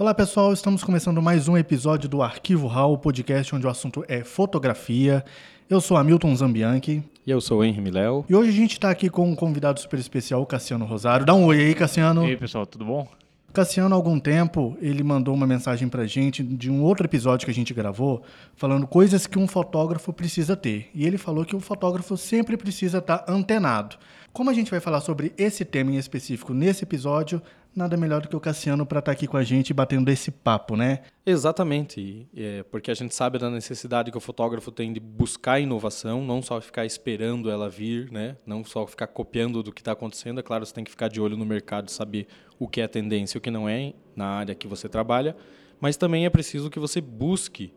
Olá pessoal, estamos começando mais um episódio do Arquivo Hall, podcast onde o assunto é fotografia. Eu sou Hamilton Zambianchi. E eu sou o Henry Miléo. E hoje a gente está aqui com um convidado super especial, o Cassiano Rosário. Dá um oi aí, Cassiano. E aí pessoal, tudo bom? Cassiano, há algum tempo, ele mandou uma mensagem pra gente de um outro episódio que a gente gravou, falando coisas que um fotógrafo precisa ter. E ele falou que o fotógrafo sempre precisa estar antenado. Como a gente vai falar sobre esse tema em específico nesse episódio, nada melhor do que o Cassiano para estar tá aqui com a gente batendo esse papo, né? Exatamente, é, porque a gente sabe da necessidade que o fotógrafo tem de buscar inovação, não só ficar esperando ela vir, né? Não só ficar copiando do que está acontecendo. É claro, você tem que ficar de olho no mercado, saber o que é tendência o que não é na área que você trabalha, mas também é preciso que você busque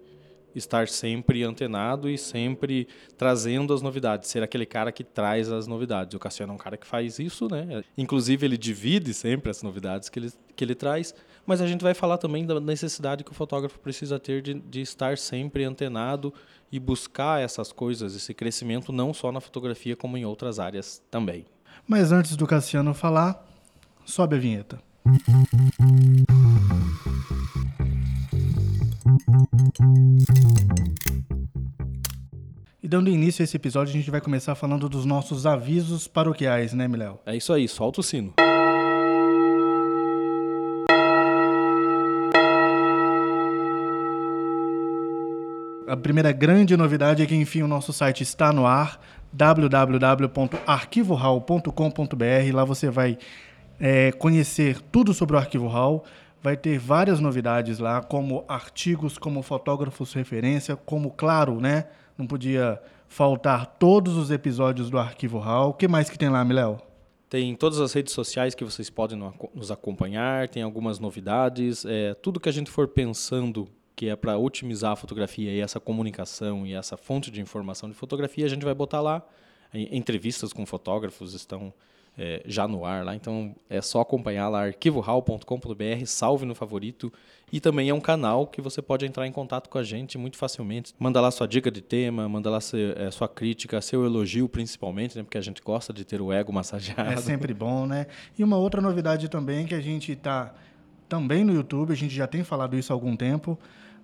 estar sempre antenado e sempre trazendo as novidades, ser aquele cara que traz as novidades. O Cassiano é um cara que faz isso, né? Inclusive ele divide sempre as novidades que ele, que ele traz, mas a gente vai falar também da necessidade que o fotógrafo precisa ter de, de estar sempre antenado e buscar essas coisas, esse crescimento não só na fotografia como em outras áreas também. Mas antes do Cassiano falar, sobe a vinheta. E dando início a esse episódio, a gente vai começar falando dos nossos avisos paroquiais, né, Miléo? É isso aí, solta o sino. A primeira grande novidade é que, enfim, o nosso site está no ar, www.arquivohall.com.br. Lá você vai é, conhecer tudo sobre o Arquivo Hall. Vai ter várias novidades lá, como artigos, como fotógrafos referência, como, claro, né? Não podia faltar todos os episódios do Arquivo Hall. O que mais que tem lá, Miléo? Tem todas as redes sociais que vocês podem nos acompanhar, tem algumas novidades, é, tudo que a gente for pensando que é para otimizar a fotografia e essa comunicação e essa fonte de informação de fotografia, a gente vai botar lá. Entrevistas com fotógrafos estão é, já no ar lá. Então é só acompanhar lá arquivohall.com.br, salve no favorito. E também é um canal que você pode entrar em contato com a gente muito facilmente. Manda lá sua dica de tema, manda lá seu, é, sua crítica, seu elogio principalmente, né? Porque a gente gosta de ter o ego massageado. É sempre bom, né? E uma outra novidade também que a gente está também no YouTube, a gente já tem falado isso há algum tempo,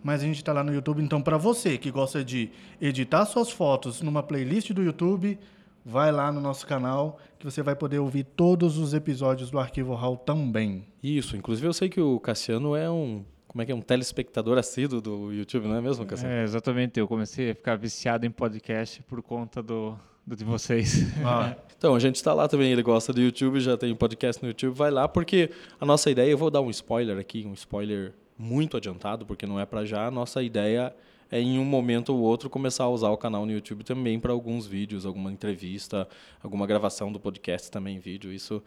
mas a gente está lá no YouTube. Então, para você que gosta de editar suas fotos numa playlist do YouTube, vai lá no nosso canal que você vai poder ouvir todos os episódios do Arquivo Hall também. Isso, inclusive eu sei que o Cassiano é um como é que é um telespectador assíduo do YouTube, não é mesmo, Cassiano? É, exatamente. Eu comecei a ficar viciado em podcast por conta do, do de vocês. Ah. então, a gente está lá também, ele gosta do YouTube, já tem podcast no YouTube, vai lá, porque a nossa ideia, eu vou dar um spoiler aqui, um spoiler muito adiantado, porque não é para já, a nossa ideia é em um momento ou outro começar a usar o canal no YouTube também para alguns vídeos, alguma entrevista, alguma gravação do podcast também em vídeo. Isso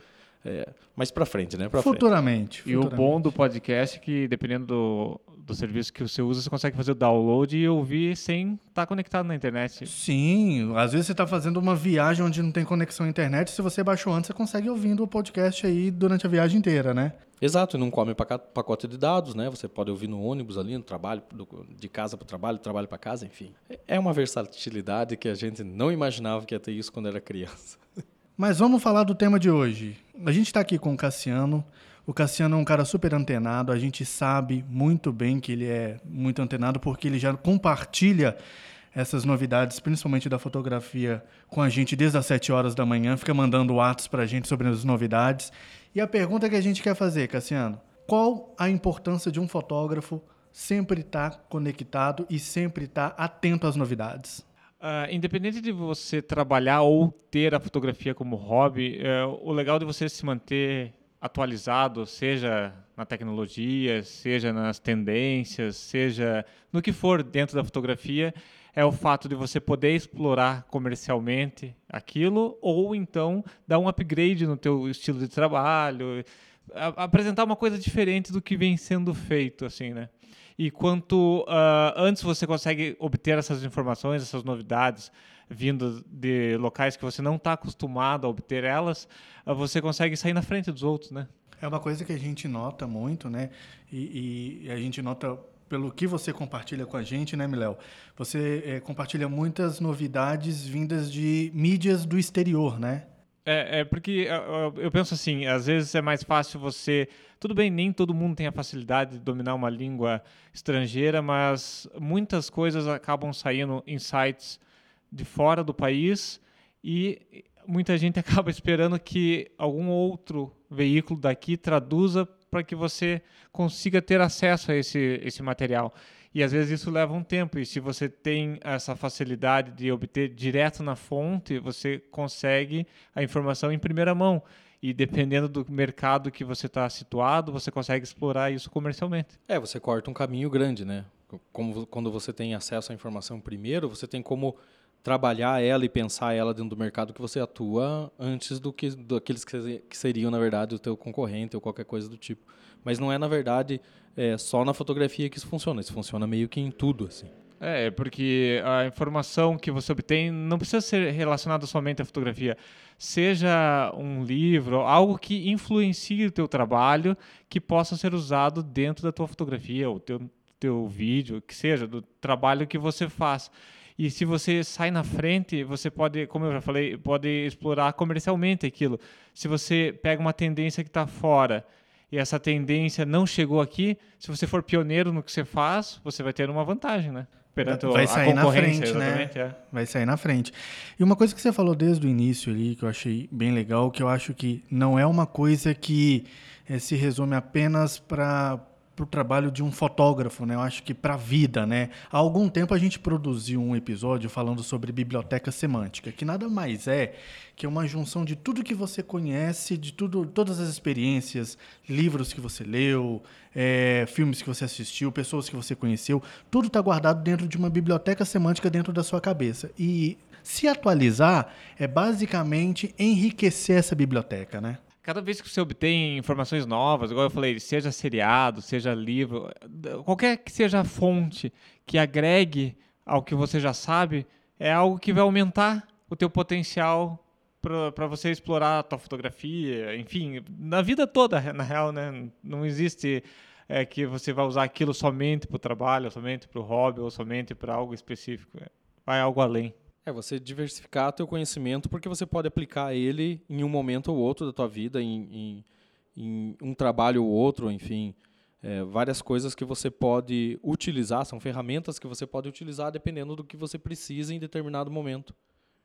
é, mais para frente, né? Pra futuramente, frente. E o bom do podcast é que, dependendo do, do serviço que você usa, você consegue fazer o download e ouvir sem estar tá conectado na internet. Sim, às vezes você está fazendo uma viagem onde não tem conexão à internet, se você baixou antes, você consegue ouvindo o podcast aí durante a viagem inteira, né? Exato, e não come pacote de dados, né? Você pode ouvir no ônibus ali, no trabalho, de casa para o trabalho, trabalho para casa, enfim. É uma versatilidade que a gente não imaginava que ia ter isso quando era criança. Mas vamos falar do tema de hoje. A gente está aqui com o Cassiano. O Cassiano é um cara super antenado. A gente sabe muito bem que ele é muito antenado porque ele já compartilha essas novidades, principalmente da fotografia, com a gente desde as 7 horas da manhã. Fica mandando atos para a gente sobre as novidades. E a pergunta que a gente quer fazer, Cassiano: qual a importância de um fotógrafo sempre estar tá conectado e sempre estar tá atento às novidades? Uh, independente de você trabalhar ou ter a fotografia como hobby, uh, o legal de você se manter atualizado, seja na tecnologia, seja nas tendências, seja no que for dentro da fotografia, é o fato de você poder explorar comercialmente aquilo ou então dar um upgrade no teu estilo de trabalho, apresentar uma coisa diferente do que vem sendo feito, assim, né? E quanto uh, antes você consegue obter essas informações, essas novidades, vindo de locais que você não está acostumado a obter elas, uh, você consegue sair na frente dos outros, né? É uma coisa que a gente nota muito, né? E, e a gente nota pelo que você compartilha com a gente, né, Miléo? Você é, compartilha muitas novidades vindas de mídias do exterior, né? É, é porque eu, eu penso assim, às vezes é mais fácil você. Tudo bem, nem todo mundo tem a facilidade de dominar uma língua estrangeira, mas muitas coisas acabam saindo em sites de fora do país e muita gente acaba esperando que algum outro veículo daqui traduza para que você consiga ter acesso a esse, esse material. E às vezes isso leva um tempo. E se você tem essa facilidade de obter direto na fonte, você consegue a informação em primeira mão. E dependendo do mercado que você está situado, você consegue explorar isso comercialmente. É, você corta um caminho grande, né? Como, quando você tem acesso à informação primeiro, você tem como trabalhar ela e pensar ela dentro do mercado que você atua antes do que daqueles que seriam na verdade o teu concorrente ou qualquer coisa do tipo. Mas não é na verdade é só na fotografia que isso funciona. Isso funciona meio que em tudo, assim. É, porque a informação que você obtém não precisa ser relacionada somente à fotografia. Seja um livro, algo que influencie o teu trabalho, que possa ser usado dentro da tua fotografia, ou teu, teu vídeo, que seja, do trabalho que você faz. E se você sai na frente, você pode, como eu já falei, pode explorar comercialmente aquilo. Se você pega uma tendência que está fora e essa tendência não chegou aqui, se você for pioneiro no que você faz, você vai ter uma vantagem, né? Perante vai sair na frente, né? É. Vai sair na frente. E uma coisa que você falou desde o início ali, que eu achei bem legal, que eu acho que não é uma coisa que é, se resume apenas para para o trabalho de um fotógrafo, né? Eu acho que para a vida, né? Há algum tempo a gente produziu um episódio falando sobre biblioteca semântica, que nada mais é que uma junção de tudo que você conhece, de tudo, todas as experiências, livros que você leu, é, filmes que você assistiu, pessoas que você conheceu, tudo está guardado dentro de uma biblioteca semântica dentro da sua cabeça. E se atualizar é basicamente enriquecer essa biblioteca, né? Cada vez que você obtém informações novas, igual eu falei, seja seriado, seja livro, qualquer que seja a fonte que agregue ao que você já sabe, é algo que vai aumentar o teu potencial para você explorar a tua fotografia, enfim, na vida toda, na real, né? Não existe é, que você vai usar aquilo somente para o trabalho, somente para o hobby, ou somente para algo específico. Vai algo além. É você diversificar teu conhecimento porque você pode aplicar ele em um momento ou outro da tua vida, em, em, em um trabalho ou outro, enfim, é, várias coisas que você pode utilizar, são ferramentas que você pode utilizar dependendo do que você precisa em determinado momento.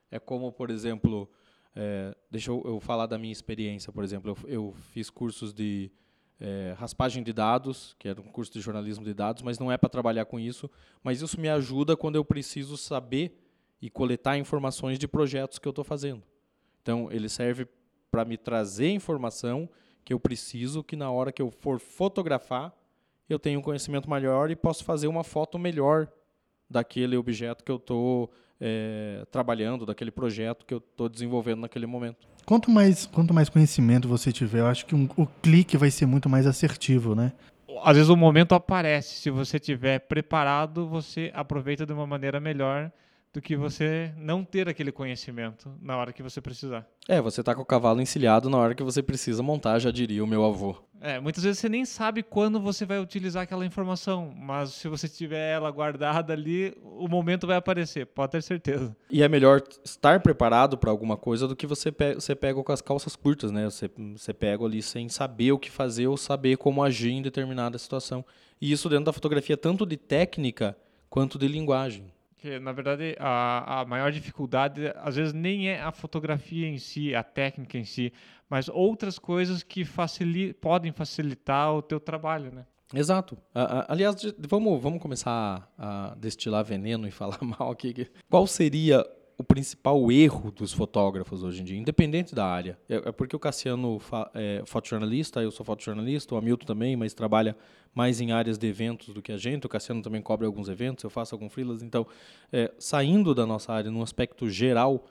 É como, por exemplo, é, deixa eu, eu, falar da minha experiência, por exemplo, eu, eu fiz cursos de é, raspagem de dados, que era um curso de jornalismo de dados, mas não é para trabalhar com isso, mas isso me ajuda quando eu preciso saber e coletar informações de projetos que eu estou fazendo. Então, ele serve para me trazer informação que eu preciso, que na hora que eu for fotografar, eu tenho um conhecimento maior e posso fazer uma foto melhor daquele objeto que eu estou é, trabalhando, daquele projeto que eu estou desenvolvendo naquele momento. Quanto mais, quanto mais conhecimento você tiver, eu acho que um, o clique vai ser muito mais assertivo, né? Às vezes o momento aparece. Se você estiver preparado, você aproveita de uma maneira melhor do que você não ter aquele conhecimento na hora que você precisar. É, você tá com o cavalo encilhado na hora que você precisa montar, já diria o meu avô. É, muitas vezes você nem sabe quando você vai utilizar aquela informação, mas se você tiver ela guardada ali, o momento vai aparecer, pode ter certeza. E é melhor estar preparado para alguma coisa do que você pega, você pega com as calças curtas, né? Você, você pega ali sem saber o que fazer ou saber como agir em determinada situação. E isso dentro da fotografia, tanto de técnica quanto de linguagem. Que, na verdade, a, a maior dificuldade, às vezes, nem é a fotografia em si, a técnica em si, mas outras coisas que facili podem facilitar o teu trabalho, né? Exato. aliás, vamos, vamos começar a destilar veneno e falar mal aqui. Qual seria o principal erro dos fotógrafos hoje em dia, independente da área. É, é porque o Cassiano é fotojornalista, eu sou fotojornalista, o Hamilton também, mas trabalha mais em áreas de eventos do que a gente. O Cassiano também cobre alguns eventos, eu faço alguns freelas. Então, é, saindo da nossa área, num aspecto geral,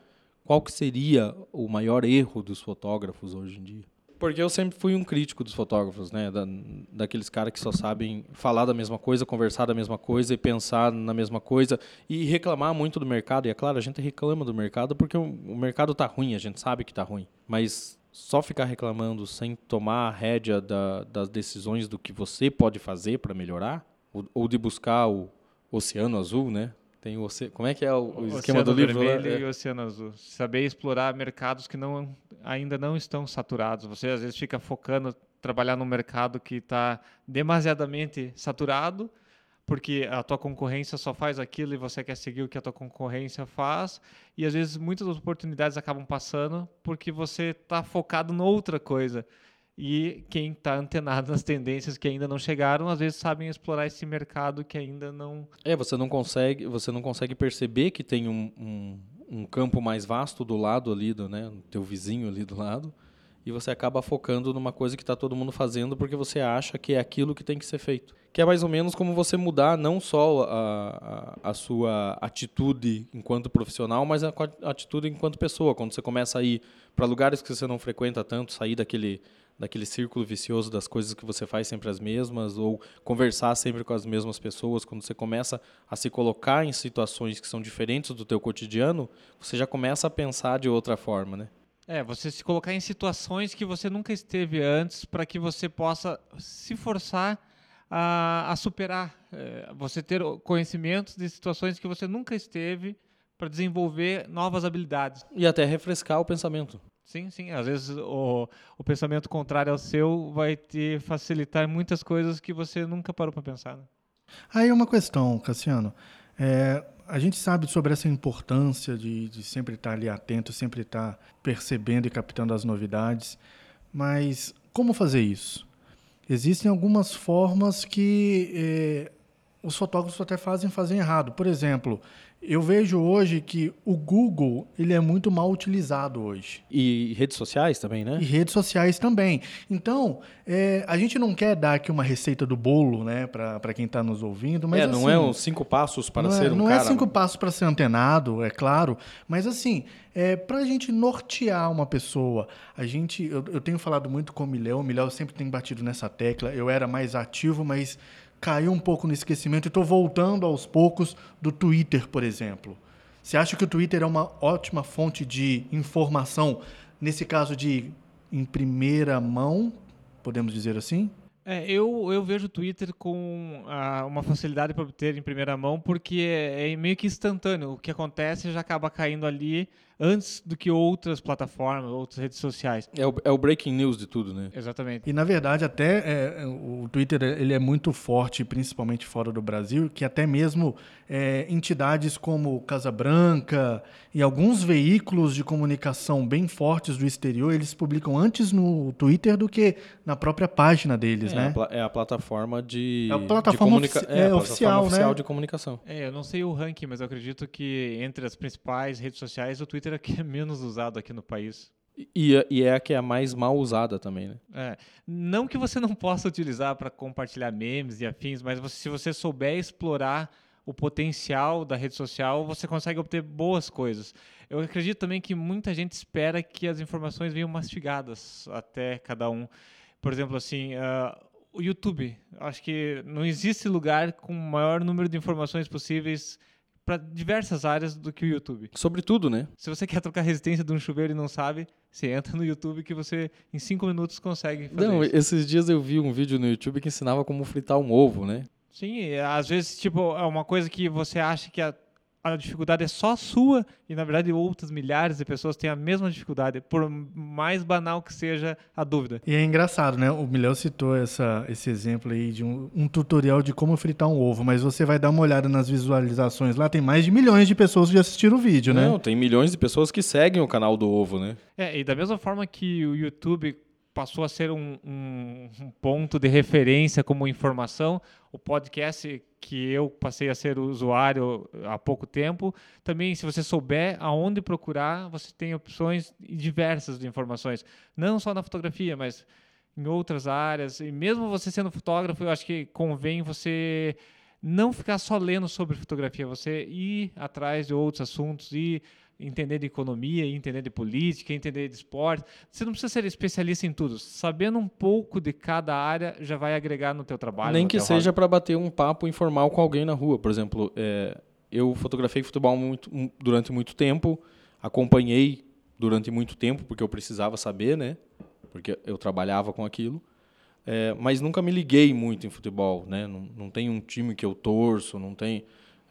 qual que seria o maior erro dos fotógrafos hoje em dia? Porque eu sempre fui um crítico dos fotógrafos, né? Da, daqueles caras que só sabem falar da mesma coisa, conversar da mesma coisa e pensar na mesma coisa e reclamar muito do mercado. E é claro, a gente reclama do mercado porque o, o mercado está ruim, a gente sabe que está ruim. Mas só ficar reclamando sem tomar a rédea da, das decisões do que você pode fazer para melhorar, ou, ou, de buscar o oceano azul, né? Tem o oce... Como é que é o, o esquema Oceano do livro? lá? vermelho e É. oceano azul. Saber explorar mercados que não, ainda não estão saturados. Você às vezes fica focando trabalhar num mercado que está demasiadamente saturado, porque a tua concorrência só faz aquilo e você quer seguir o que a tua concorrência faz. E às vezes muitas oportunidades acabam passando porque você está focado em outra coisa. E quem está antenado nas tendências que ainda não chegaram, às vezes sabem explorar esse mercado que ainda não É, você não consegue, você não consegue perceber que tem um, um, um campo mais vasto do lado ali, do, né, teu vizinho ali do lado, e você acaba focando numa coisa que está todo mundo fazendo porque você acha que é aquilo que tem que ser feito. Que é mais ou menos como você mudar não só a, a, a sua atitude enquanto profissional, mas a co- atitude enquanto pessoa. Quando você começa a ir para lugares que você não frequenta tanto, sair daquele daquele círculo vicioso das coisas que você faz sempre as mesmas ou conversar sempre com as mesmas pessoas, quando você começa a se colocar em situações que são diferentes do teu cotidiano, você já começa a pensar de outra forma, né? É, você se colocar em situações que você nunca esteve antes para que você possa se forçar a, a superar. É, você ter conhecimentos de situações que você nunca esteve para desenvolver novas habilidades. E até refrescar o pensamento. Sim, sim. Às vezes o, o pensamento contrário ao seu vai te facilitar muitas coisas que você nunca parou para pensar. né? Aí uma questão, Cassiano. É, a gente sabe sobre essa importância de, de sempre estar ali atento, sempre estar percebendo e captando as novidades, mas como fazer isso? Existem algumas formas que é, os fotógrafos até fazem fazem errado. Por exemplo, eu vejo hoje que o Google ele é muito mal utilizado hoje. E redes sociais também, né? E redes sociais também. Então, é, a gente não quer dar aqui uma receita do bolo, né, para quem está nos ouvindo, mas é, não assim, é uns cinco passos para não ser é, um não cara... é cinco passos para ser antenado, é claro, mas assim, é, para a gente nortear uma pessoa, a gente, eu, eu tenho falado muito com o Miléo, o Miléo sempre tem batido nessa tecla, eu era mais ativo, mas caiu um pouco no esquecimento e estou voltando aos poucos do Twitter, por exemplo. Você acha que o Twitter é uma ótima fonte de informação, nesse caso de em primeira mão, podemos dizer assim? É, eu, eu vejo o Twitter com ah, uma facilidade para obter em primeira mão, porque é, é meio que instantâneo. O que acontece já acaba caindo ali antes do que outras plataformas, outras redes sociais. É o, é o breaking news de tudo, né? Exatamente. E na verdade até é, o Twitter ele é muito forte, principalmente fora do Brasil, que até mesmo é, entidades como Casa Branca e alguns veículos de comunicação bem fortes do exterior eles publicam antes no Twitter do que na própria página deles, É, né? a, é a plataforma de. É a de plataforma comunica- ofici- é, é, a plataforma oficial, né? oficial de comunicação. É, eu não sei o ranking, mas eu acredito que entre as principais redes sociais, o Twitter é que é menos usado aqui no país. E, e é a que é a mais mal usada também, né? É, não que você não possa utilizar para compartilhar memes e afins, mas você- se você souber explorar o potencial da rede social, você consegue obter boas coisas. Eu acredito também que muita gente espera que as informações venham mastigadas até cada um. Por exemplo, assim, ah, o YouTube. Acho que não existe lugar com o maior número de informações possíveis para diversas áreas do que o YouTube. Sobretudo, né? Se você quer trocar a resistência de um chuveiro e não sabe, você entra no YouTube que você em cinco minutos consegue fazer Não, isso. esses dias eu vi um vídeo no YouTube que ensinava como fritar um ovo, né? Sim, às vezes tipo é uma coisa que você acha que a, a dificuldade é só sua e na verdade outras milhares de pessoas têm a mesma dificuldade, por mais banal que seja a dúvida. E é engraçado, né? O Milhão citou essa, esse exemplo aí de um, um tutorial de como fritar um ovo, mas você vai dar uma olhada nas visualizações lá, tem mais de milhões de pessoas que já assistiram o vídeo, né? Não, tem milhões de pessoas que seguem o canal do ovo, né? É, e da mesma forma que o YouTube passou a ser um, um- um ponto de referência como informação, o podcast que eu passei a ser usuário há pouco tempo, também se você souber aonde procurar, você tem opções diversas de informações, não só na fotografia, mas em outras áreas, e mesmo você sendo fotógrafo, eu acho que convém você não ficar só lendo sobre fotografia, você ir atrás de outros assuntos e entender de economia, entender de política, entender de esporte. Você não precisa ser especialista em tudo. Sabendo um pouco de cada área já vai agregar no teu trabalho. Nem que seja para bater um papo informal com alguém na rua. Por exemplo, é, eu fotografei futebol muito- durante muito tempo, acompanhei durante muito tempo, porque eu precisava saber, né? Porque eu trabalhava com aquilo. É, mas nunca me liguei muito em futebol, né? Não, não tem um time que eu torço, não tem...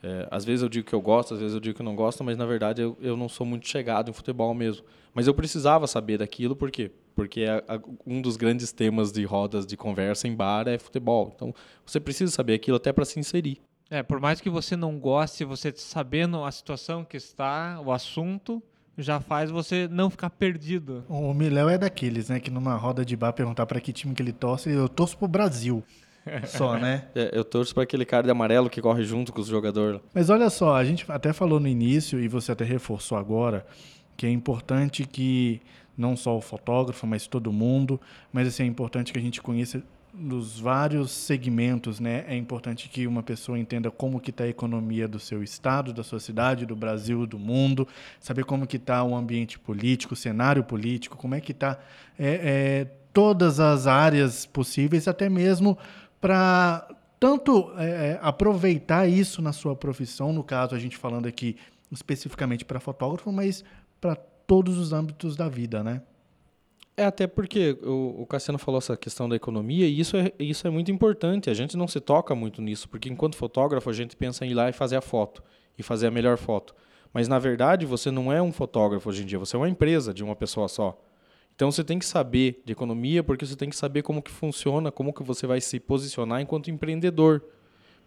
É, às vezes eu digo que eu gosto, às vezes eu digo que eu não gosto, mas na verdade eu, eu não sou muito chegado em futebol mesmo. Mas eu precisava saber daquilo, por quê? Porque é, a, um dos grandes temas de rodas de conversa em bar é futebol. Então você precisa saber aquilo até para se inserir. É, por mais que você não goste, você sabendo a situação que está, o assunto, já faz você não ficar perdido. O Miléo é daqueles, né, que numa roda de bar perguntar para que time que ele torce, eu torço pro Brasil. Só, né? É, eu torço para aquele cara de amarelo que corre junto com os jogadores. Mas olha só, a gente até falou no início e você até reforçou agora que é importante que não só o fotógrafo, mas todo mundo, mas assim, é importante que a gente conheça nos vários segmentos, né? É importante que uma pessoa entenda como que está a economia do seu estado, da sua cidade, do Brasil, do mundo, saber como que está o ambiente político, o cenário político, como é que está é, é, todas as áreas possíveis, até mesmo para tanto é, é, aproveitar isso na sua profissão, no caso a gente falando aqui especificamente para fotógrafo, mas para todos os âmbitos da vida, né? É até porque o, o Cassiano falou essa questão da economia e isso é, isso é muito importante. A gente não se toca muito nisso, porque enquanto fotógrafo a gente pensa em ir lá e fazer a foto e fazer a melhor foto. Mas na verdade você não é um fotógrafo hoje em dia, você é uma empresa de uma pessoa só. Então você tem que saber de economia, porque você tem que saber como que funciona, como que você vai se posicionar enquanto empreendedor.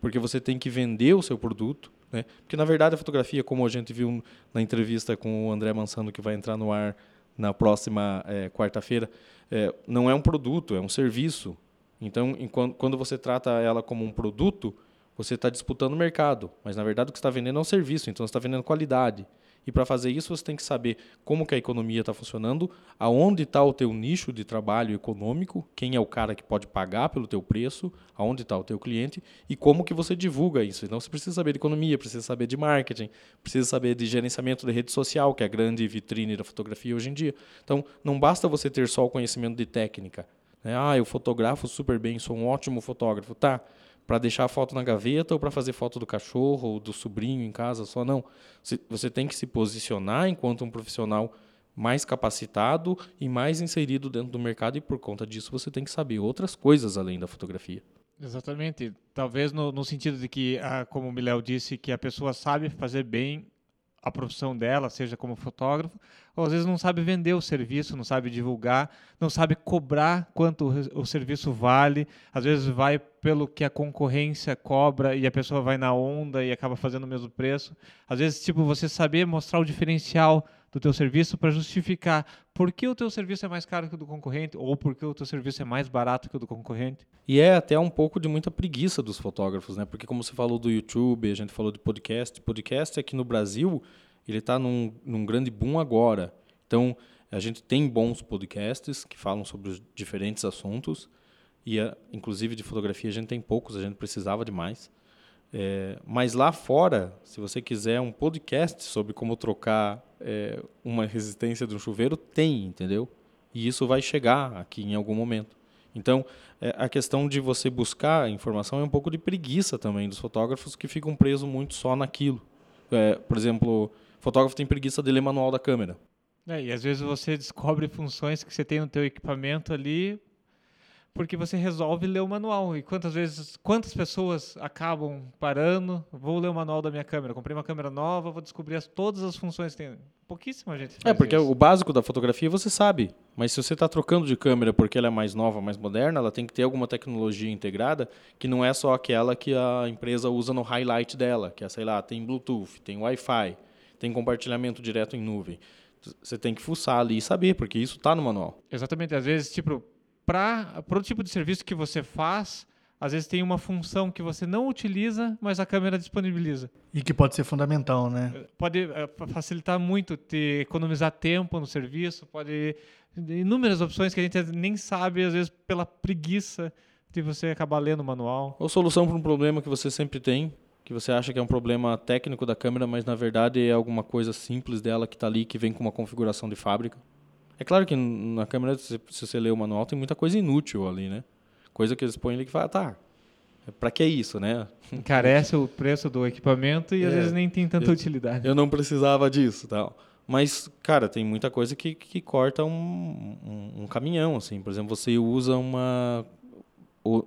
Porque você tem que vender o seu produto, né? Porque na verdade a fotografia, como a gente viu na entrevista com o André Mansano que vai entrar no ar na próxima é, quarta-feira, é, não é um produto, é um serviço. Então, enquanto, quando você trata ela como um produto, você está disputando o mercado, mas na verdade o que está vendendo é um serviço, então você está vendendo qualidade. E para fazer isso você tem que saber como que a economia está funcionando, aonde está o teu nicho de trabalho econômico, quem é o cara que pode pagar pelo teu preço, aonde está o teu cliente e como que você divulga isso. Então você precisa saber de economia, precisa saber de marketing, precisa saber de gerenciamento de rede social, que é a grande vitrine da fotografia hoje em dia. Então não basta você ter só o conhecimento de técnica. Né? Ah, eu fotografo super bem, sou um ótimo fotógrafo. Tá, para deixar a foto na gaveta ou para fazer foto do cachorro ou do sobrinho em casa só não. Você tem que se posicionar enquanto um profissional mais capacitado e mais inserido dentro do mercado e por conta disso você tem que saber outras coisas além da fotografia. Exatamente. Talvez no, no sentido de que, ah, como o Miléo disse, que a pessoa sabe fazer bem a profissão dela, seja como fotógrafo, ou às vezes não sabe vender o serviço, não sabe divulgar, não sabe cobrar quanto o serviço vale, às vezes vai pelo que a concorrência cobra e a pessoa vai na onda e acaba fazendo o mesmo preço. Às vezes, tipo, você saber mostrar o diferencial do teu serviço para justificar por que o teu serviço é mais caro que o do concorrente ou por que o teu serviço é mais barato que o do concorrente. E é até um pouco de muita preguiça dos fotógrafos, né? Porque como você falou do YouTube, a gente falou de podcast, podcast aqui no Brasil, ele está num, num grande boom agora. Então, a gente tem bons podcasts que falam sobre diferentes assuntos e, inclusive, de fotografia a gente tem poucos, a gente precisava de mais. É, mas lá fora, se você quiser um podcast sobre como trocar é, uma resistência de um chuveiro, tem, entendeu? E isso vai chegar aqui em algum momento. Então, é, a questão de você buscar informação é um pouco de preguiça também dos fotógrafos que ficam presos muito só naquilo. É, por exemplo, fotógrafo tem preguiça de ler manual da câmera. É, e às vezes você descobre funções que você tem no teu equipamento ali porque você resolve ler o manual. E quantas vezes, quantas pessoas acabam parando, vou ler o manual da minha câmera, comprei uma câmera nova, vou descobrir as, todas as funções que tem. Pouquíssima gente É, porque isso. o básico da fotografia você sabe, mas se você está trocando de câmera porque ela é mais nova, mais moderna, ela tem que ter alguma tecnologia integrada que não é só aquela que a empresa usa no highlight dela, que é, sei lá, tem Bluetooth, tem Wi-Fi, tem compartilhamento direto em nuvem. Você tem que fuçar ali e saber, porque isso está no manual. Exatamente. Às vezes, tipo, para o tipo de serviço que você faz, às vezes tem uma função que você não utiliza, mas a câmera disponibiliza. E que pode ser fundamental, né? Pode uh, facilitar muito, te economizar tempo no serviço, pode inúmeras opções que a gente nem sabe, às vezes pela preguiça de você acabar lendo o manual. Ou solução para um problema que você sempre tem, que você acha que é um problema técnico da câmera, mas na verdade é alguma coisa simples dela que está ali, que vem com uma configuração de fábrica. É claro que na câmera, se, você ler o manual, tem muita coisa inútil ali, né? Coisa que eles põem ali que fala, tá, para que isso, né? Encarece o preço do equipamento e é, às vezes nem tem tanta eu, utilidade. Eu não precisava disso, tal. Mas, cara, tem muita coisa que, que corta um, um, um caminhão, assim. Por exemplo, você usa uma...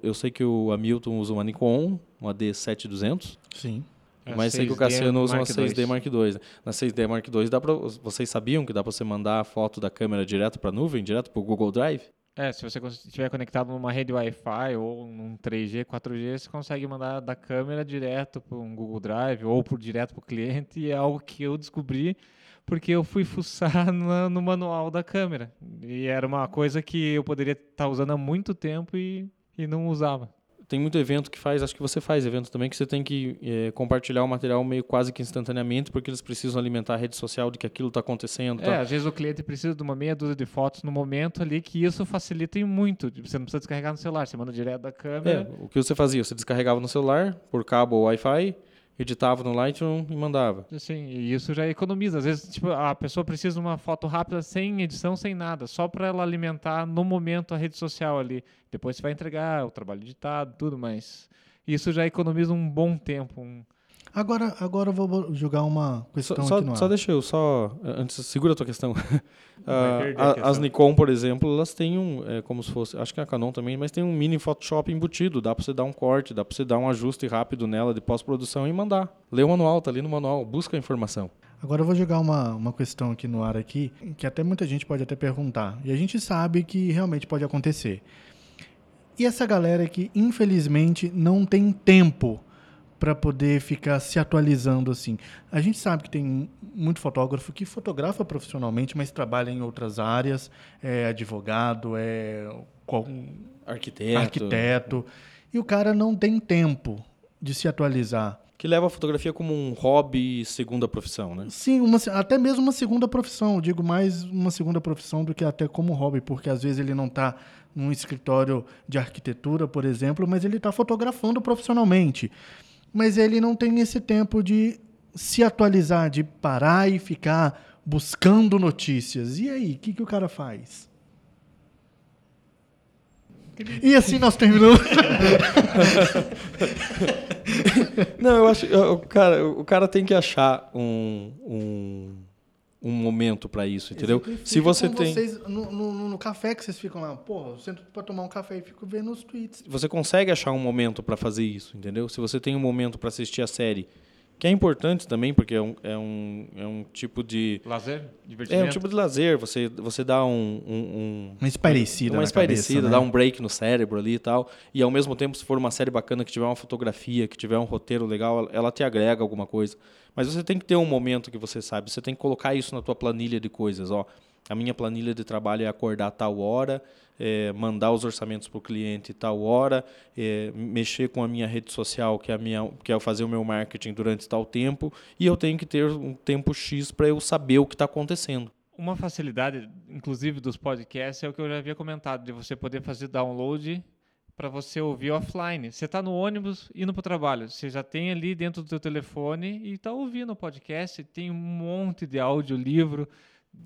Eu sei que o Hamilton usa uma Nikon, uma D7200. Sim. É Mas sei que o Cassiano usa uma 6D Mark II. Na 6D Mark II, dá pra, vocês sabiam que dá para você mandar a foto da câmera direto para a nuvem, direto para o Google Drive? É, se você estiver conectado numa rede Wi-Fi ou num 3G, 4G, você consegue mandar da câmera direto para um Google Drive ou por, direto para o cliente. E é algo que eu descobri porque eu fui fuçar no, no manual da câmera. E era uma coisa que eu poderia estar tá usando há muito tempo e, e não usava tem muito evento que faz, acho que você faz evento também, que você tem que é, compartilhar o material meio quase que instantaneamente, porque eles precisam alimentar a rede social de que aquilo está acontecendo. É, tá. às vezes o cliente precisa de uma meia dúzia de fotos no momento ali, que isso facilita muito. Você não precisa descarregar no celular, você manda direto da câmera. É, o que você fazia? Você descarregava no celular, por cabo ou Wi-Fi, editava no Lightroom e mandava. Sim, e isso já economiza. Às vezes, tipo, a pessoa precisa de uma foto rápida, sem edição, sem nada, só para ela alimentar no momento a rede social ali. Depois você vai entregar o trabalho editado, tudo, mas isso já economiza um bom tempo. Um... Agora, agora eu vou jogar uma questão só, aqui no ar. Só deixa eu, só... Antes, segura a tua questão. uh, as Nikon, por exemplo, elas têm um... É, como se fosse... Acho que a Canon também, mas tem um mini Photoshop embutido. Dá para você dar um corte, dá para você dar um ajuste rápido nela de pós-produção e mandar. Lê o manual, tá ali no manual. Busca a informação. Agora eu vou jogar uma, uma questão aqui no ar aqui, que até muita gente pode até perguntar. E a gente sabe que realmente pode acontecer. E essa galera que, infelizmente, não tem tempo para poder ficar se atualizando assim. A gente sabe que tem muito fotógrafo que fotografa profissionalmente, mas trabalha em outras áreas, é advogado, é qual, arquiteto. arquiteto, e o cara não tem tempo de se atualizar. Que leva a fotografia como um hobby segunda profissão, né? Sim, uma, até mesmo uma segunda profissão. Eu digo mais uma segunda profissão do que até como hobby, porque às vezes ele não está num escritório de arquitetura, por exemplo, mas ele está fotografando profissionalmente mas ele não tem esse tempo de se atualizar, de parar e ficar buscando notícias. E aí, o que, que o cara faz? E assim nós terminamos. Não, eu acho. O cara, o cara tem que achar um, um um momento para isso, entendeu? Se você tem vocês, no, no, no, café que vocês ficam lá, porra, eu sento para tomar um café e fico vendo os tweets. Você consegue achar um momento para fazer isso, entendeu? Se você tem um momento para assistir a série, que é importante também, porque é um, é um, é um tipo de lazer, divertimento. É um tipo de lazer. Você você dá um, um, um uma espairecida, uma espairecida, né? dá um break no cérebro ali e tal. E ao mesmo tempo, se for uma série bacana que tiver uma fotografia, que tiver um roteiro legal, ela te agrega alguma coisa. Mas você tem que ter um momento que você sabe, você tem que colocar isso na tua planilha de coisas, ó. A minha planilha de trabalho é acordar tal hora, é, mandar os orçamentos para o cliente tal hora, é, mexer com a minha rede social, que é, a minha, que é fazer o meu marketing durante tal tempo, e eu tenho que ter um tempo X para eu saber o que está acontecendo. Uma facilidade, inclusive, dos podcasts é o que eu já havia comentado, de você poder fazer download para você ouvir offline. Você está no ônibus indo para o trabalho, você já tem ali dentro do seu telefone e está ouvindo o podcast, tem um monte de áudio, livro.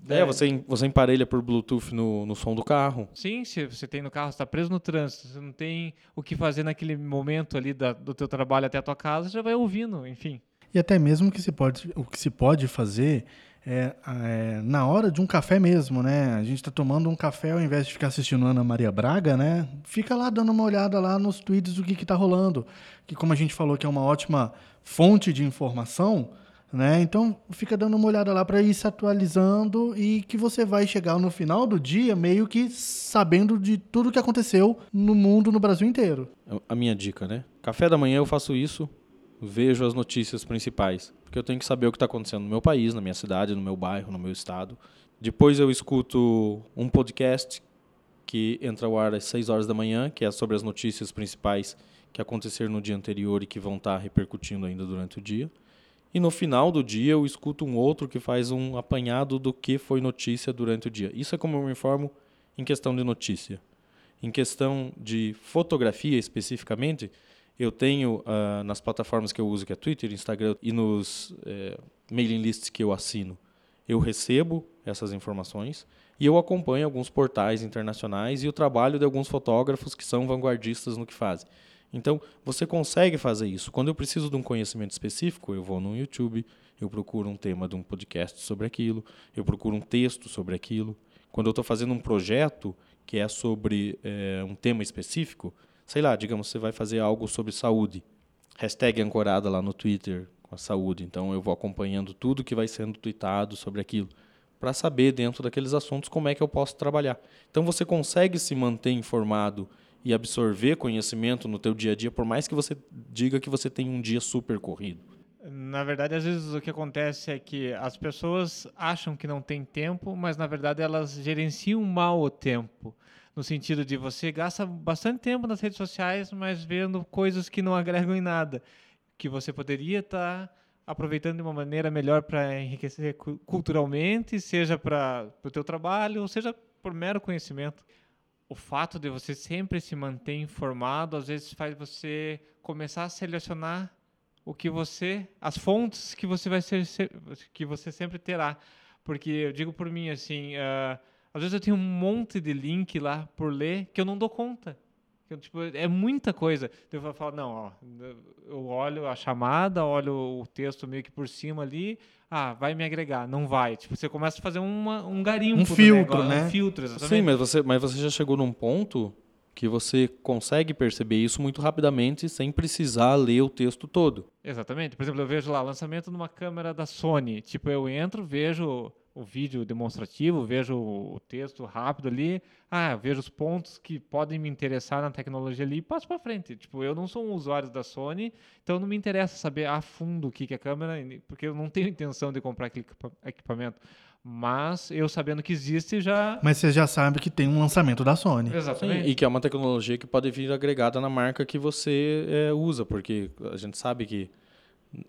É, é, você, você emparelha por Bluetooth no, no som do carro. Sim, se você tem no carro, está preso no trânsito, você não tem o que fazer naquele momento ali da, do teu trabalho até a tua casa, já vai ouvindo, enfim. E até mesmo que se pode, o que se pode fazer é, é, na hora de um café mesmo, né? A gente está tomando um café ao invés de ficar assistindo Ana Maria Braga, né? Fica lá dando uma olhada lá nos tweets do que está rolando. Que como a gente falou que é uma ótima fonte de informação, né? Então fica dando uma olhada lá para ir se atualizando e que você vai chegar no final do dia meio que sabendo de tudo que aconteceu no mundo, no Brasil inteiro. A minha dica, né? Café da manhã eu faço isso, vejo as notícias principais, porque eu tenho que saber o que está acontecendo no meu país, na minha cidade, no meu bairro, no meu estado. Depois eu escuto um podcast que entra ao ar às 6 horas da manhã, que é sobre as notícias principais que aconteceram no dia anterior e que vão estar tá repercutindo ainda durante o dia. E no final do dia eu escuto um outro que faz um apanhado do que foi notícia durante o dia. Isso é como eu me informo em questão de notícia. Em questão de fotografia especificamente, eu tenho uh, nas plataformas que eu uso, que é Twitter, Instagram e nos eh, mailing lists que eu assino, eu recebo essas informações e eu acompanho alguns portais internacionais e o trabalho de alguns fotógrafos que são vanguardistas no que fazem. Então, você consegue fazer isso. Quando eu preciso de um conhecimento específico, eu vou no YouTube, eu procuro um tema de um podcast sobre aquilo, eu procuro um texto sobre aquilo. Quando eu estou fazendo um projeto que é sobre é, um tema específico, sei lá, digamos, você vai fazer algo sobre saúde. Hashtag ancorada lá no Twitter, com a saúde. Então eu vou acompanhando tudo que vai sendo tweetado sobre aquilo para saber dentro daqueles assuntos como é que eu posso trabalhar. Então você consegue se manter informado e absorver conhecimento no teu dia a dia, por mais que você diga que você tem um dia super corrido. Na verdade, às vezes o que acontece é que as pessoas acham que não tem tempo, mas na verdade elas gerenciam mal o tempo. No sentido de você gasta bastante tempo nas redes sociais, mas vendo coisas que não agregam em nada, que você poderia estar tá aproveitando de uma maneira melhor para enriquecer culturalmente, seja para o teu trabalho, ou seja por mero conhecimento. O fato de você sempre se manter informado, às vezes faz você começar a selecionar o que você, as fontes que você vai ser, que você sempre terá, porque eu digo por mim assim, uh, às vezes eu tenho um monte de link lá por ler que eu não dou conta. Eu, tipo, é muita coisa. Eu vou falar, não, ó, eu olho a chamada, olho o texto meio que por cima ali, ah, vai me agregar. Não vai. Tipo, você começa a fazer uma, um garimpo. Um filtro, negócio, né? Um filtro, exatamente. Sim, mas você, mas você já chegou num ponto que você consegue perceber isso muito rapidamente sem precisar ler o texto todo. Exatamente. Por exemplo, eu vejo lá lançamento numa câmera da Sony. Tipo, eu entro, vejo o vídeo demonstrativo, vejo o texto rápido ali, ah, vejo os pontos que podem me interessar na tecnologia ali e passo para frente. Tipo, eu não sou um usuário da Sony, então não me interessa saber a fundo o que é a câmera, porque eu não tenho intenção de comprar aquele equipamento. Mas eu sabendo que existe já. Mas você já sabe que tem um lançamento da Sony. Exatamente. Sim, e que é uma tecnologia que pode vir agregada na marca que você é, usa, porque a gente sabe que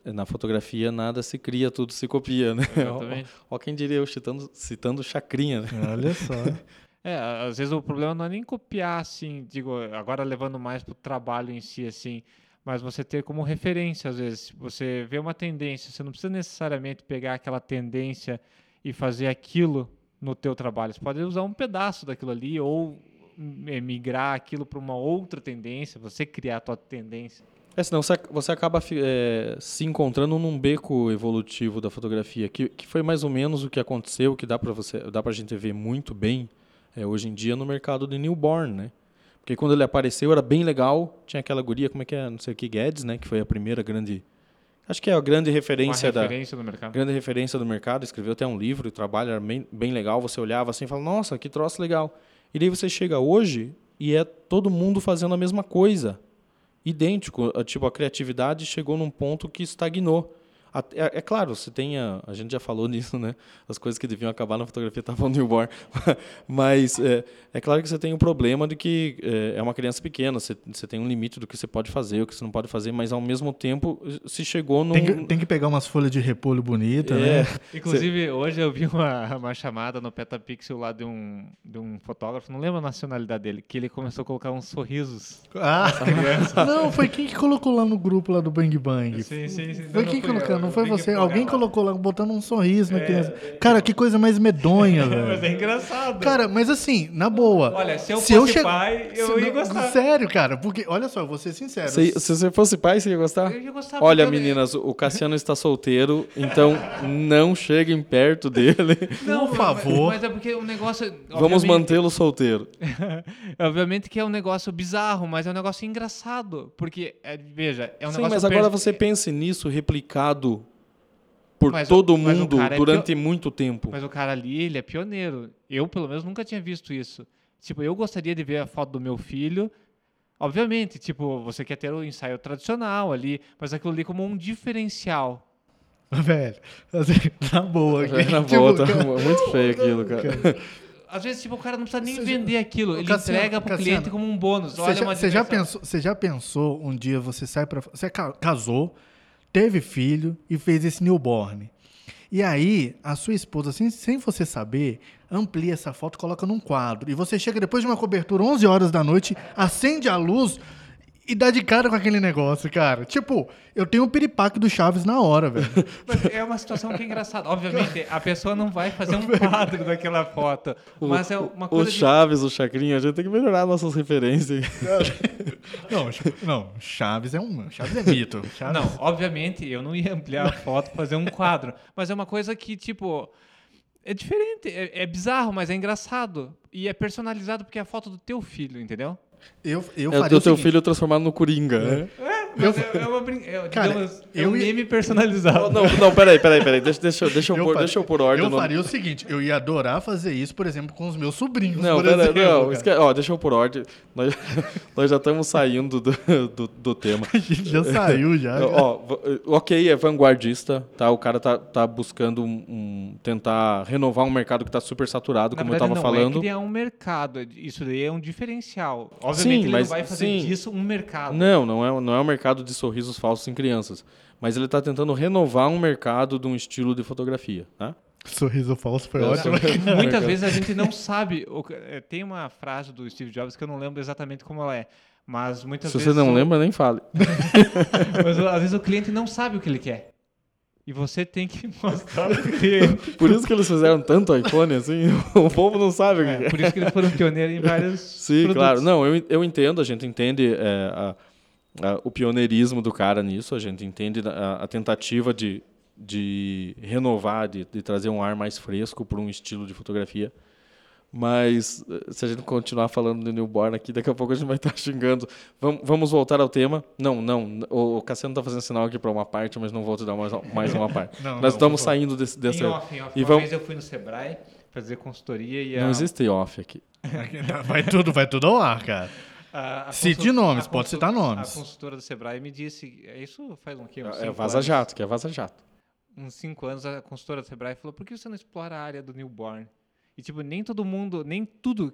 na fotografia nada se cria, tudo se copia, né? Exatamente. Ó, ó quem diria eu citando, citando Chacrinha, né? Olha só. é, às vezes o problema não é nem copiar, assim, digo, agora levando mais para o trabalho em si, assim, mas você ter como referência, às vezes, você vê uma tendência, você não precisa necessariamente pegar aquela tendência e fazer aquilo no teu trabalho. Você pode usar um pedaço daquilo ali ou migrar aquilo para uma outra tendência, você criar a tua tendência. É, senão você acaba é, se encontrando num beco evolutivo da fotografia, que, que foi mais ou menos o que aconteceu, que dá para você, dá para a gente ver muito bem é, hoje em dia no mercado de newborn, né? Porque quando ele apareceu era bem legal, tinha aquela guria, como é que é, não sei o que, Guedes, né? Que foi a primeira grande, acho que é a grande referência, Uma referência da, do mercado. grande referência do mercado. Escreveu até um livro, o trabalho era bem, bem legal. Você olhava assim, e falava, nossa, que troço legal. E daí você chega hoje e é todo mundo fazendo a mesma coisa idêntico. Tipo, a criatividade chegou num ponto que estagnou. É, é, claro, você tem a, a gente já falou nisso, né? As coisas que deviam acabar na fotografia estavam no newborn, mas é, é, claro que você tem o um problema de que é, é, uma criança pequena, você, você tem um limite do que você pode fazer, o que você não pode fazer, mas ao mesmo tempo se chegou no tem que, tem que pegar umas folhas de repolho bonita, é. né? Inclusive hoje eu vi uma, uma chamada no Petapixel lá de um de um fotógrafo, não lembro a nacionalidade dele, que ele começou a colocar uns sorrisos. Ah, não, foi quem que colocou lá no grupo lá do Bang Bang? Sim, sim, sim. Foi não, quem colocou? Não foi você? Alguém colocou lá, botando um sorriso na é, criança. Cara, que coisa mais medonha, velho. Mas é engraçado. Cara, mas assim, na boa. Olha, se eu se fosse eu che... pai, eu se, ia gostar. Sério, cara, porque, olha só, eu vou ser sincero. Se, se você fosse pai, você ia gostar? Eu ia gostar. Olha, meninas, o Cassiano está solteiro, então não cheguem perto dele. Não, por favor. Mas, mas é porque o negócio. Vamos mantê-lo solteiro. obviamente que é um negócio bizarro, mas é um negócio engraçado. Porque, é, veja, é um Sim, negócio. Mas agora você pense nisso replicado por mas todo o, mundo é durante é muito tempo. Mas o cara ali, ele é pioneiro. Eu, pelo menos, nunca tinha visto isso. Tipo, eu gostaria de ver a foto do meu filho. Obviamente, tipo, você quer ter o ensaio tradicional ali, mas aquilo ali como um diferencial. Velho, assim, na boa. Na tipo, boa, tá muito feio aquilo, cara. Às vezes, tipo, o cara não precisa nem vender aquilo. Ele Cassiano, entrega pro Cassiano, cliente como um bônus. Você já, você já, pensou, você já pensou um dia você sai para Você casou, teve filho e fez esse newborn. E aí, a sua esposa, sem, sem você saber, amplia essa foto, coloca num quadro. E você chega depois de uma cobertura, 11 horas da noite, acende a luz, e dá de cara com aquele negócio, cara. Tipo, eu tenho o um piripaque do Chaves na hora, velho. é uma situação que é engraçada. Obviamente, a pessoa não vai fazer um quadro daquela foto. Mas é uma coisa. O Chaves, de... o Chacrinha, a gente tem que melhorar nossas referências. Não, não, Chaves é um. Chaves é mito. Chaves... Não, obviamente, eu não ia ampliar a foto fazer um quadro. Mas é uma coisa que, tipo. É diferente, é, é bizarro, mas é engraçado. E é personalizado porque é a foto do teu filho, entendeu? Eu, eu é o teu, teu filho transformado no Coringa, né? É, Eu, é uma brin... é, Cara, digamos, é eu um ia- meme personalizado. Não, não, peraí, peraí, peraí. Deixa, deixa, eu- deixa, eu, Eu pôr, fa- deixa eu pôr ordem Eu faria o seguinte, eu ia adorar fazer isso, por exemplo, com os meus sobrinhos, Não, por pera, exemplo. não, esque- ó, deixa eu pôr ordem. Nós, nós já estamos saindo do, do, do tema. A gente já saiu já. Ó, ok, é vanguardista, tá? O cara tá, tá buscando um, um- tentar renovar um mercado que tá super saturado, Na como eu verdade, tava não, falando. É criar um mercado. Isso daí é um diferencial. Obviamente, ele mas- não vai fazer sim. disso um mercado. Não, não é, não é um mercado de sorrisos falsos em crianças. Mas ele tá tentando renovar um mercado de um estilo de fotografia, tá? Sorriso falso foi Eu ótimo. Muitas Mercado. vezes a gente não sabe. é, Tem uma frase do Steve Jobs que eu não lembro exatamente como ela é. Mas muitas Se vezes. você não o- lembra, nem fale. Mas às vezes o cliente não sabe o que ele quer. E você tem que mostrar o cliente. Por isso que eles fizeram tanto iPhone assim, o povo não sabe o que É, é. por isso que eles foram pioneiros em vários. Sim, produtos. claro. Não, eu, eu entendo, a gente entende é, a- a- o pioneirismo do cara nisso, a gente entende a, a tentativa de, de renovar, de, de trazer um ar mais fresco para um estilo de fotografia. Mas eh, se a gente continuar falando de newborn aqui, daqui a pouco a gente vai estar xingando. Vamos, vamos voltar ao tema. Não, não. O Cassiano está fazendo sinal aqui para uma parte, mas não vou te dar mais, mais uma parte. Não, Nós não, estamos saindo desse, dessa. Em off, em off. E Uma vamos- vez eu fui no Sebrae fazer consultoria e Não a, existe off aqui. Vai tudo, vai tudo ao ar, cara. A, a Cite consul- nomes, a pode consul- citar nomes. A consultora do Sebrae me disse, é isso faz um quê? Uns É Vaza anos? Jato, que é Vaza Jato. uns cinco anos, a consultora do Sebrae falou: por que você não explora a área do newborn? E, tipo, nem todo mundo, nem tudo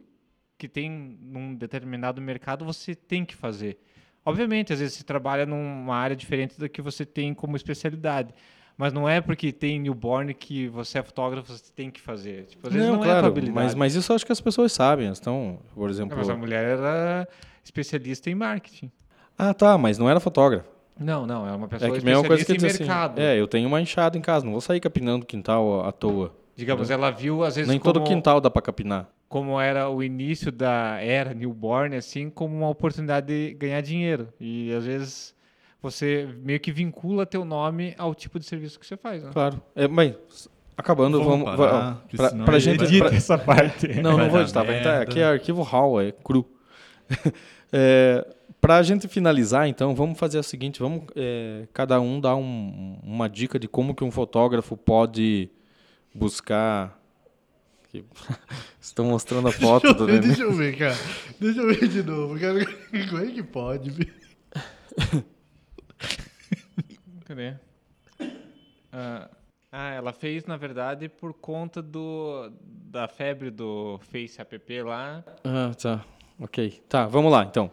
que tem num determinado mercado você tem que fazer. Obviamente, às vezes você trabalha numa área diferente da que você tem como especialidade. Mas não é porque tem newborn que você é fotógrafo, você tem que fazer. Tipo, às vezes não, é a tua habilidade. mas, mas isso eu acho que as pessoas sabem. Estão, por exemplo. Mas a mulher era especialista em marketing. Ah, tá, mas não era fotógrafo. Não, não, é uma pessoa É que a mesma coisa especialista que em assim. mercado. É, eu tenho uma enxada em casa, não vou sair capinando quintal à toa. Digamos, ela viu às vezes Nem como, todo quintal dá pra capinar. como era o início da era newborn, assim, como uma oportunidade de ganhar dinheiro. E às vezes você meio que vincula teu nome ao tipo de serviço que você faz, né? Claro. É, mas, acabando, Vamos vamos. que pra, pra gente. pra- essa parte. Não, Vai não vou editar. Vai aqui é arquivo RAW, é cru. é, para a gente finalizar, então, vamos fazer o seguinte: vamos é, cada um dar um- uma dica de como que um fotógrafo pode buscar. Estão mostrando a foto Deixa do eu ver, neném. deixa eu ver, cara. Deixa eu ver de novo, cara. Como é que pode? Cadê? Ah, ah, ela fez, na verdade, por conta do, da febre do Face app lá. Ah, tá. Ok. Tá, vamos lá, então.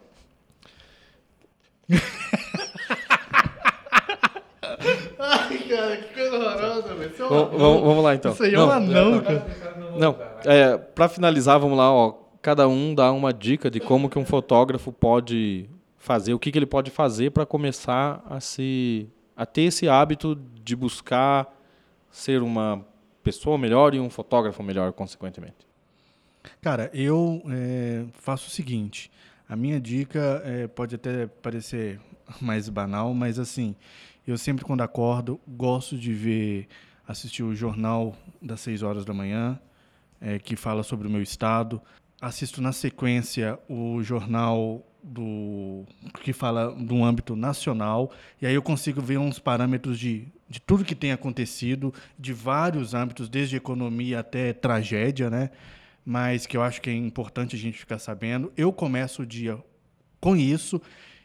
Ai, cara, que coisa horrorosa, velho. Isso é Vamos, vamos- vamos lá, então. Isso aí é Não, um anão, cara. Não, é, para finalizar, vamos lá, ó, cada um dá uma dica de como que um fotógrafo pode fazer, o que, que ele pode fazer para começar a se a ter esse hábito de buscar ser uma pessoa melhor e um fotógrafo melhor, consequentemente. Cara, eu é, faço o seguinte. A minha dica é, pode até parecer mais banal, mas assim, eu sempre quando acordo gosto de ver, assistir o jornal das 6 horas da manhã, é, que fala sobre o meu estado. Assisto na sequência o jornal do que fala um âmbito nacional e aí eu consigo ver uns parâmetros de, de tudo que tem acontecido de vários âmbitos desde economia até tragédia né mas que eu acho que é importante a gente ficar sabendo eu começo o dia com isso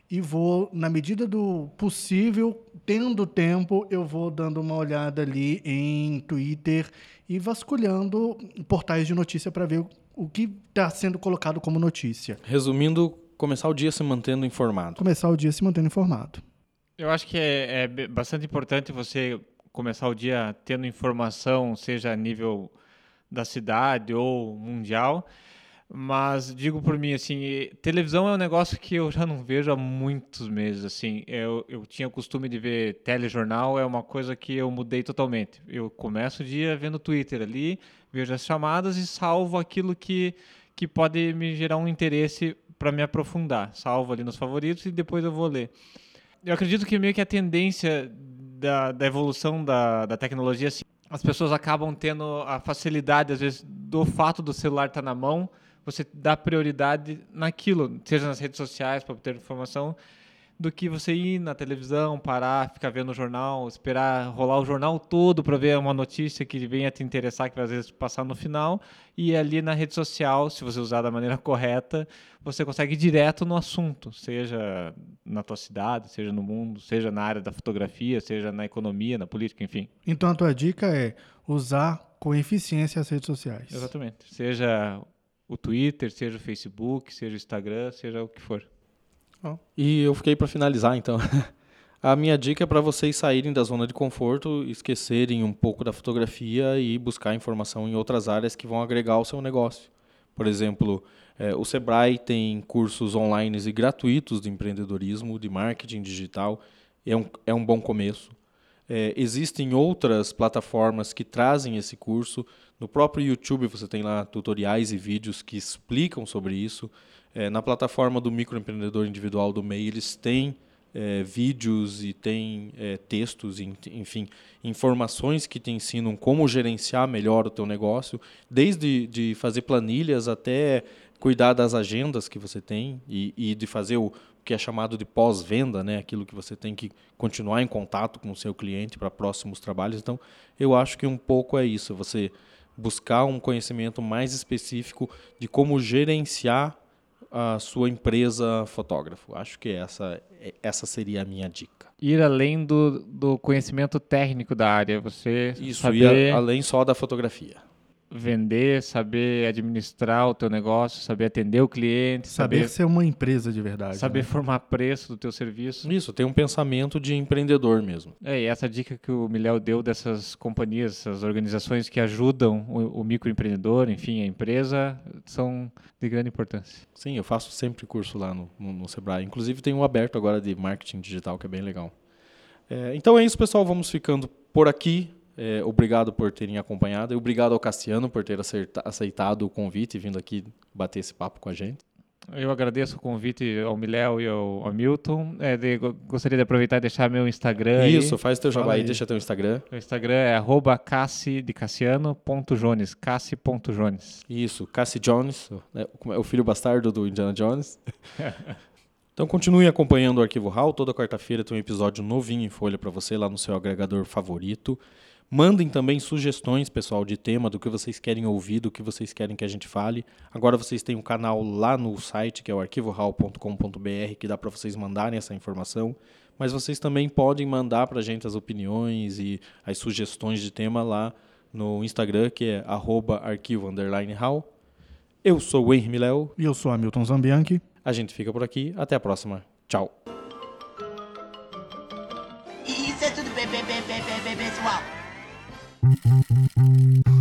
e vou na medida do possível tendo tempo eu vou dando uma olhada ali em Twitter e vasculhando portais de notícia para ver o- que está sendo colocado como notícia Resumindo, começar o dia se mantendo informado. começar o dia se mantendo informado. Eu acho que é, é bastante importante você começar o dia tendo informação, seja a nível da cidade ou mundial. Mas digo por mim, assim, televisão é um negócio que eu já não vejo há muitos meses, assim. Eu, eu tinha o costume de ver telejornal, é uma coisa que eu mudei totalmente. Eu começo o dia vendo Twitter ali, vejo as chamadas e salvo aquilo que, que pode me gerar um interesse para me aprofundar. Salvo ali nos favoritos e depois eu vou ler. Eu acredito que meio que a tendência da, da evolução da, da tecnologia, assim, as pessoas acabam tendo a facilidade, às vezes, do fato do celular estar na mão, você dá prioridade naquilo, seja nas redes sociais para obter informação, do que você ir na televisão, parar, ficar vendo o jornal, esperar rolar o jornal todo para ver uma notícia que venha te interessar, que vai às vezes passar no final, e ali na rede social, se você usar da maneira correta, você consegue ir direto no assunto, seja na tua cidade, seja no mundo, seja na área da fotografia, seja na economia, na política, enfim. Então a tua dica é usar com eficiência as redes sociais. Exatamente. Seja o Twitter, seja o Facebook, seja o Instagram, seja o que for. E eu fiquei para finalizar, então. A minha dica é para vocês saírem da zona de conforto, esquecerem um pouco da fotografia e buscar informação em outras áreas que vão agregar ao seu negócio. Por exemplo, é, o Sebrae tem cursos online e gratuitos de empreendedorismo, de marketing digital. É um, é um bom começo. É, existem outras plataformas que trazem esse curso. No próprio YouTube você tem lá tutoriais e vídeos que explicam sobre isso. É, na plataforma do microempreendedor individual do MEI, eles têm é, vídeos e têm é, textos, enfim, informações que te ensinam como gerenciar melhor o teu negócio, desde de fazer planilhas até cuidar das agendas que você tem e, e de fazer o que é chamado de pós-venda, né? aquilo que você tem que continuar em contato com o seu cliente para próximos trabalhos. Então, eu acho que um pouco é isso, você buscar um conhecimento mais específico de como gerenciar a sua empresa fotógrafo. Acho que essa, essa seria a minha dica. Ir além do, do conhecimento técnico da área, você Isso, saber... ir além só da fotografia vender, saber administrar o teu negócio, saber atender o cliente, saber, saber ser uma empresa de verdade, saber né? formar preço do teu serviço. Isso, tem um pensamento de empreendedor mesmo. É, e essa dica que o Miléo deu dessas companhias, essas organizações que ajudam o, o microempreendedor, enfim, a empresa, são de grande importância. Sim, eu faço sempre curso lá no, no, no Sebrae. Inclusive tem um aberto agora de marketing digital que é bem legal. É, então é isso, pessoal. Vamos ficando por aqui. É, obrigado por terem acompanhado e obrigado ao Cassiano por ter aceitado o convite e vindo aqui bater esse papo com a gente. Eu agradeço o convite ao Miléo e ao, ao Milton. É, de, gostaria de aproveitar e deixar meu Instagram. Isso, aí. faz teu jabá aí, deixa teu Instagram. O Instagram é arroba cassi de Cassiano.jones. Cassi.jones. Isso, Cassi Jones, né, o filho bastardo do Indiana Jones. Então continue acompanhando o Arquivo HAL. Toda quarta-feira tem um episódio novinho em folha para você lá no seu agregador favorito. Mandem também sugestões, pessoal, de tema, do que vocês querem ouvir, do que vocês querem que a gente fale. Agora vocês têm um canal lá no site, que é o arquivohall.com.br, que dá para vocês mandarem essa informação. Mas vocês também podem mandar para a gente as opiniões e as sugestões de tema lá no Instagram, que é arquivo_hall. Eu sou o Henry Miléo. E eu sou Hamilton Zambianchi. A gente fica por aqui. Até a próxima. Tchau. フフフフフ。